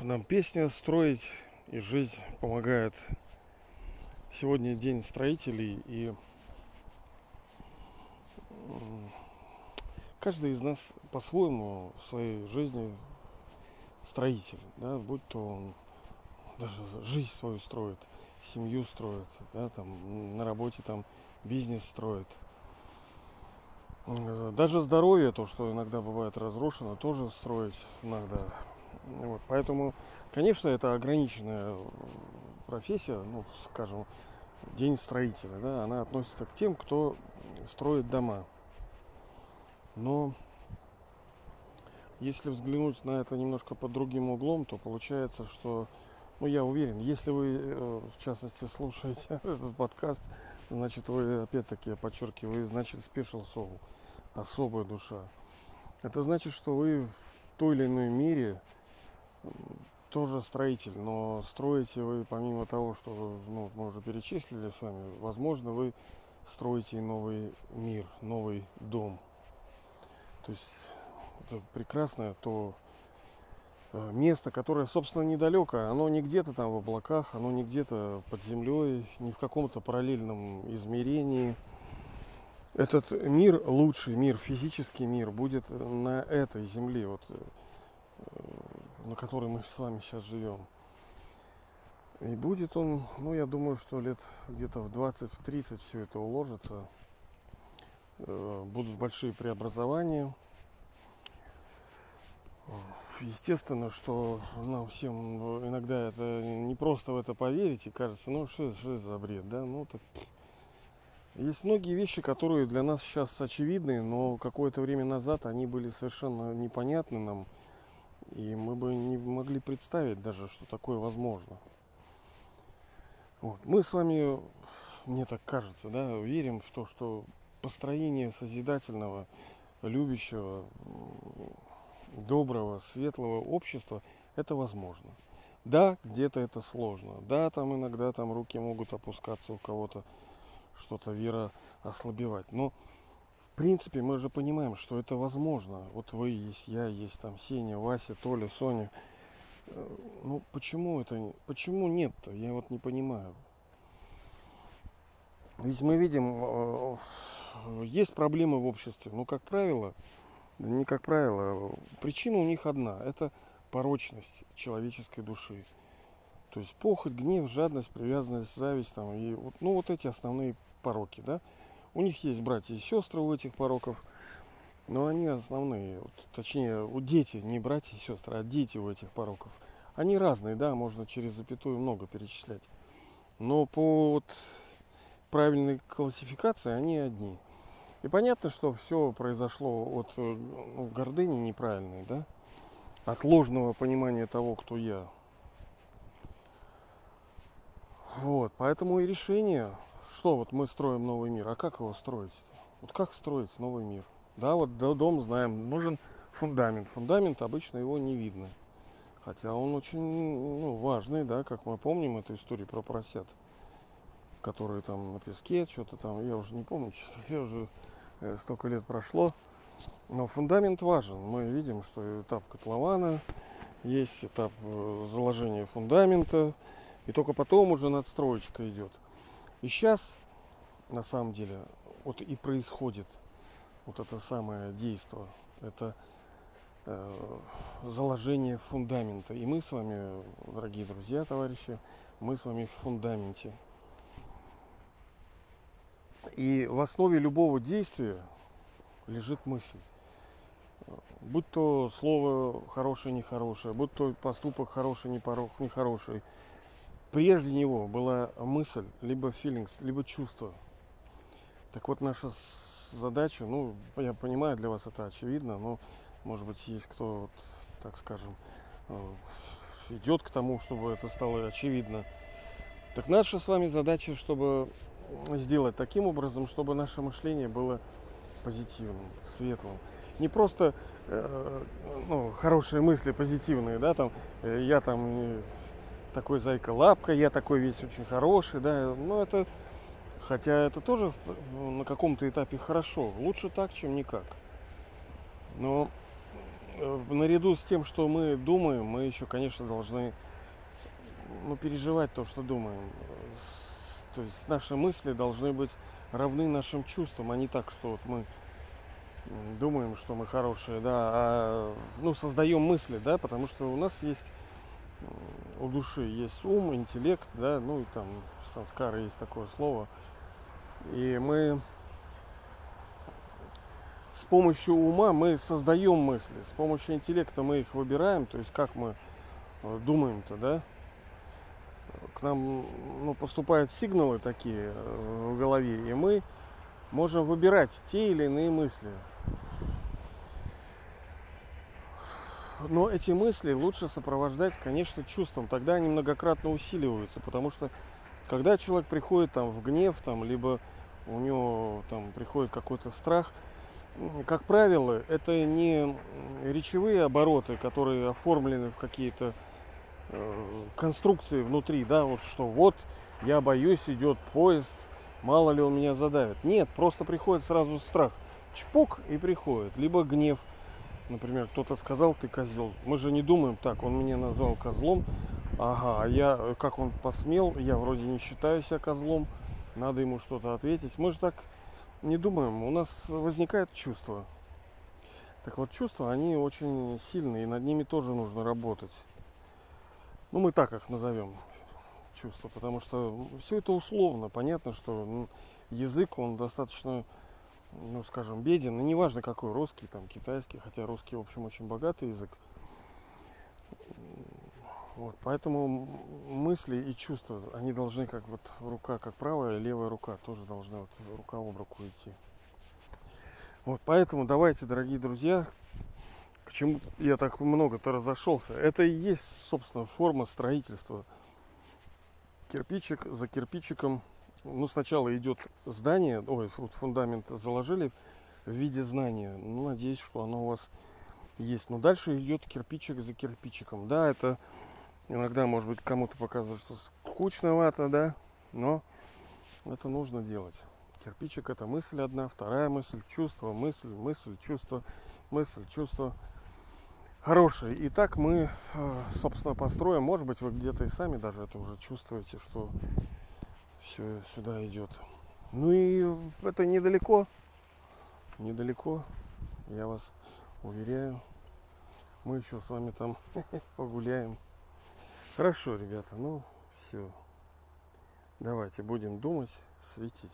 нам песня строить и жизнь помогает. Сегодня день строителей и каждый из нас по-своему в своей жизни строитель, да, будь то он даже жизнь свою строит, семью строит, да, там на работе там бизнес строит. Даже здоровье, то, что иногда бывает разрушено, тоже строить иногда. Вот, поэтому, конечно, это ограниченная профессия, ну, скажем, день строителя, да, она относится к тем, кто строит дома. Но если взглянуть на это немножко под другим углом, то получается, что, ну я уверен, если вы, э, в частности, слушаете этот подкаст, значит вы, опять-таки, я подчеркиваю, значит Special Soul, особая душа. Это значит, что вы в той или иной мере тоже строитель, но строите вы помимо того, что ну, мы уже перечислили с вами, возможно, вы строите новый мир, новый дом. То есть это прекрасное то э, место, которое, собственно, недалеко. Оно не где-то там в облаках, оно не где-то под землей, не в каком-то параллельном измерении. Этот мир, лучший мир, физический мир, будет на этой земле, вот, э, на которой мы с вами сейчас живем. И будет он, ну, я думаю, что лет где-то в 20-30 все это уложится. Э, будут большие преобразования. Естественно, что нам всем иногда это не просто в это поверить и кажется, ну что, что за бред, да? Ну так есть многие вещи, которые для нас сейчас очевидны, но какое-то время назад они были совершенно непонятны нам, и мы бы не могли представить даже, что такое возможно. Вот. Мы с вами, мне так кажется, да, верим в то, что построение созидательного, любящего, доброго, светлого общества это возможно. Да, где-то это сложно. Да, там иногда там руки могут опускаться у кого-то, что-то вера ослабевать. Но принципе мы же понимаем, что это возможно. Вот вы есть, я есть, там Сеня, Вася, Толя, Соня. Э, ну почему это, почему нет-то? Я вот не понимаю. Ведь мы видим, э, есть проблемы в обществе, но, как правило, не как правило, причина у них одна – это порочность человеческой души. То есть похоть, гнев, жадность, привязанность, зависть, там, и вот, ну вот эти основные пороки, да. У них есть братья и сестры у этих пороков, но они основные, точнее, у дети, не братья и сестры, а дети у этих пороков. Они разные, да, можно через запятую много перечислять. Но по вот, правильной классификации они одни – и понятно, что все произошло от э, ну, гордыни неправильной, да? От ложного понимания того, кто я. Вот, поэтому и решение, что вот мы строим новый мир, а как его строить? Вот как строить новый мир? Да, вот дом знаем, нужен фундамент. Фундамент обычно его не видно. Хотя он очень ну, важный, да, как мы помним эту историю про поросят которые там на песке, что-то там, я уже не помню, честно, я уже э, столько лет прошло. Но фундамент важен. Мы видим, что этап котлована, есть этап э, заложения фундамента, и только потом уже надстроечка идет. И сейчас, на самом деле, вот и происходит вот это самое действие. Это э, заложение фундамента. И мы с вами, дорогие друзья, товарищи, мы с вами в фундаменте. И в основе любого действия лежит мысль. Будь то слово хорошее, нехорошее, будь то поступок хороший, нехороший. Прежде него была мысль, либо feelings, либо чувство. Так вот, наша задача, ну, я понимаю, для вас это очевидно, но, может быть, есть кто, вот, так скажем, э, идет к тому, чтобы это стало очевидно. Так наша с вами задача, чтобы сделать таким образом, чтобы наше мышление было позитивным, светлым. Не просто э, ну, хорошие мысли, позитивные, да, там, э, я там такой зайка лапка, я такой весь очень хороший, да, но это, хотя это тоже на каком-то этапе хорошо, лучше так, чем никак. Но э, наряду с тем, что мы думаем, мы еще, конечно, должны ну, переживать то, что думаем. То есть наши мысли должны быть равны нашим чувствам, а не так, что вот мы думаем, что мы хорошие, да, а ну, создаем мысли, да, потому что у нас есть у души есть ум, интеллект, да, ну и там санскара есть такое слово. И мы с помощью ума мы создаем мысли, с помощью интеллекта мы их выбираем, то есть как мы э, думаем-то, да? К нам ну, поступают сигналы такие э, в голове, и мы можем выбирать те или иные мысли. Но эти мысли лучше сопровождать, конечно, чувством. Тогда они многократно усиливаются, потому что когда человек приходит там в гнев, там, либо у него там приходит какой-то страх, как правило, это не речевые обороты, которые оформлены в какие-то э, конструкции внутри, да, вот что вот я боюсь, идет поезд, мало ли он меня задавит. Нет, просто приходит сразу страх. Чпок и приходит. Либо гнев. Например, кто-то сказал, ты козел. Мы же не думаем так, он меня назвал козлом. Ага, а я, как он посмел, я вроде не считаю себя козлом. Надо ему что-то ответить. Мы же так не думаем. У нас возникает чувство. Так вот, чувства, они очень сильные, и над ними тоже нужно работать. Ну, мы так их назовем чувства, потому что все это условно. Понятно, что язык, он достаточно, ну, скажем, беден. И неважно какой, русский, там, китайский, хотя русский, в общем, очень богатый язык. Вот, поэтому мысли и чувства, они должны как вот рука, как правая левая рука, тоже должны вот рука об руку идти. Вот, поэтому давайте, дорогие друзья, к чему я так много-то разошелся, это и есть, собственно, форма строительства – кирпичик за кирпичиком. Ну, сначала идет здание, ой, фундамент заложили в виде знания. Ну, надеюсь, что оно у вас есть. Но дальше идет кирпичик за кирпичиком. Да, это иногда, может быть, кому-то показывает, что скучновато, да, но это нужно делать. Кирпичик это мысль одна, вторая мысль, чувство, мысль, мысль, чувство, мысль, чувство хорошие. И так мы, э, собственно, построим. Может быть, вы где-то и сами даже это уже чувствуете, что все сюда идет. Ну и это недалеко. Недалеко, я вас уверяю. Мы еще с вами там погуляем. Хорошо, ребята, ну все. Давайте будем думать, светить.